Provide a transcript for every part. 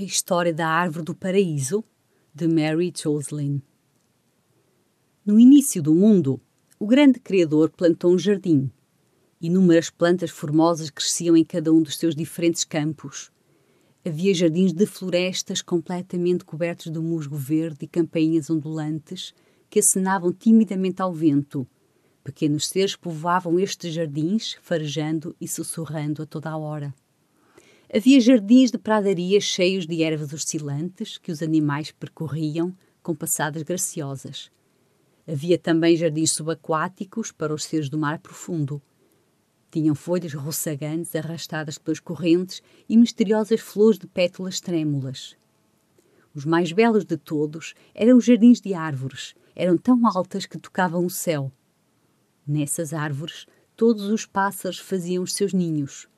A História da Árvore do Paraíso, de Mary Joslin. No início do mundo, o grande Criador plantou um jardim. Inúmeras plantas formosas cresciam em cada um dos seus diferentes campos. Havia jardins de florestas completamente cobertos de musgo verde e campainhas ondulantes que acenavam timidamente ao vento. Pequenos seres povoavam estes jardins, farejando e sussurrando a toda a hora. Havia jardins de pradaria cheios de ervas oscilantes que os animais percorriam com passadas graciosas. Havia também jardins subaquáticos para os seres do mar profundo. Tinham folhas roçagantes arrastadas pelas correntes e misteriosas flores de pétalas trêmulas. Os mais belos de todos eram os jardins de árvores. Eram tão altas que tocavam o céu. Nessas árvores, todos os pássaros faziam os seus ninhos.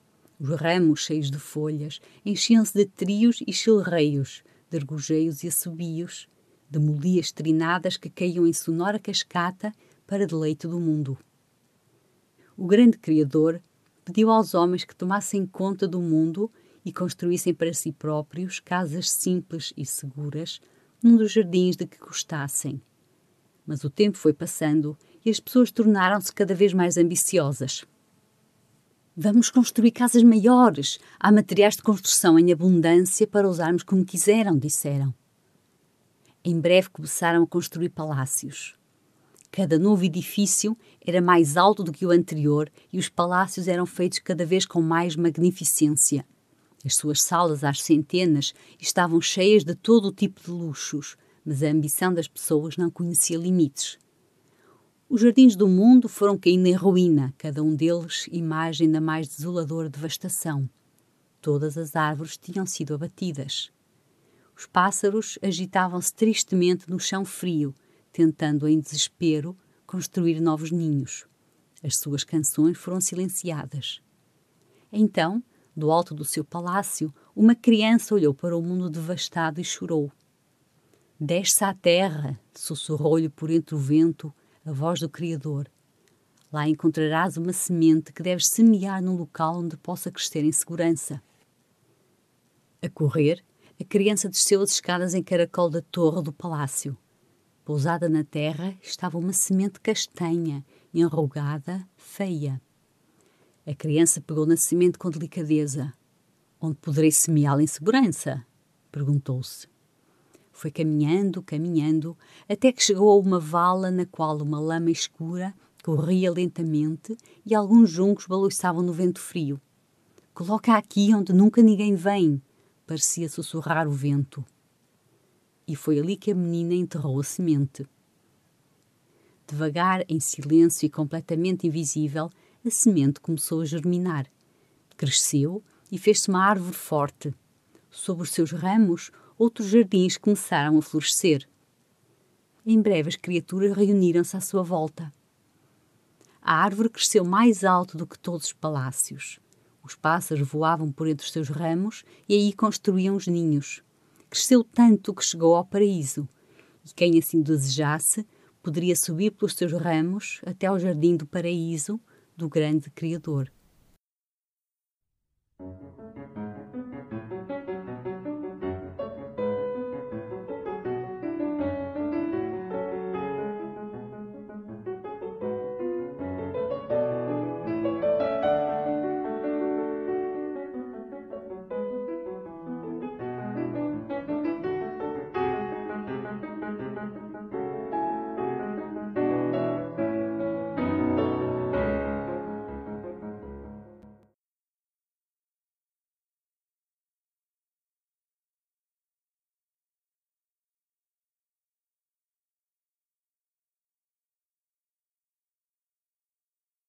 Os ramos cheios de folhas enchiam-se de trios e chilreios, de argojeios e assobios, de molias trinadas que caíam em sonora cascata para deleite do mundo. O grande Criador pediu aos homens que tomassem conta do mundo e construíssem para si próprios casas simples e seguras num dos jardins de que gostassem. Mas o tempo foi passando e as pessoas tornaram-se cada vez mais ambiciosas. Vamos construir casas maiores. Há materiais de construção em abundância para usarmos como quiseram, disseram. Em breve começaram a construir palácios. Cada novo edifício era mais alto do que o anterior e os palácios eram feitos cada vez com mais magnificência. As suas salas às centenas estavam cheias de todo o tipo de luxos, mas a ambição das pessoas não conhecia limites. Os jardins do mundo foram caindo em ruína, cada um deles imagem da mais desoladora devastação. Todas as árvores tinham sido abatidas. Os pássaros agitavam-se tristemente no chão frio, tentando em desespero construir novos ninhos. As suas canções foram silenciadas. Então, do alto do seu palácio, uma criança olhou para o mundo devastado e chorou. Desce à terra, sussurrou-lhe por entre o vento a voz do Criador. Lá encontrarás uma semente que deves semear num local onde possa crescer em segurança. A correr, a criança desceu as escadas em caracol da torre do palácio. Pousada na terra estava uma semente castanha, enrugada, feia. A criança pegou na semente com delicadeza. Onde poderei semeá-la em segurança? perguntou-se. Foi caminhando, caminhando, até que chegou a uma vala na qual uma lama escura corria lentamente e alguns juncos balouçavam no vento frio. Coloca aqui onde nunca ninguém vem, parecia sussurrar o vento. E foi ali que a menina enterrou a semente. Devagar, em silêncio e completamente invisível, a semente começou a germinar. Cresceu e fez-se uma árvore forte. Sob os seus ramos, outros jardins começaram a florescer. Em breve as criaturas reuniram-se à sua volta. A árvore cresceu mais alto do que todos os palácios. Os pássaros voavam por entre os seus ramos e aí construíam os ninhos. Cresceu tanto que chegou ao paraíso, e quem assim desejasse poderia subir pelos seus ramos até ao jardim do paraíso do grande Criador.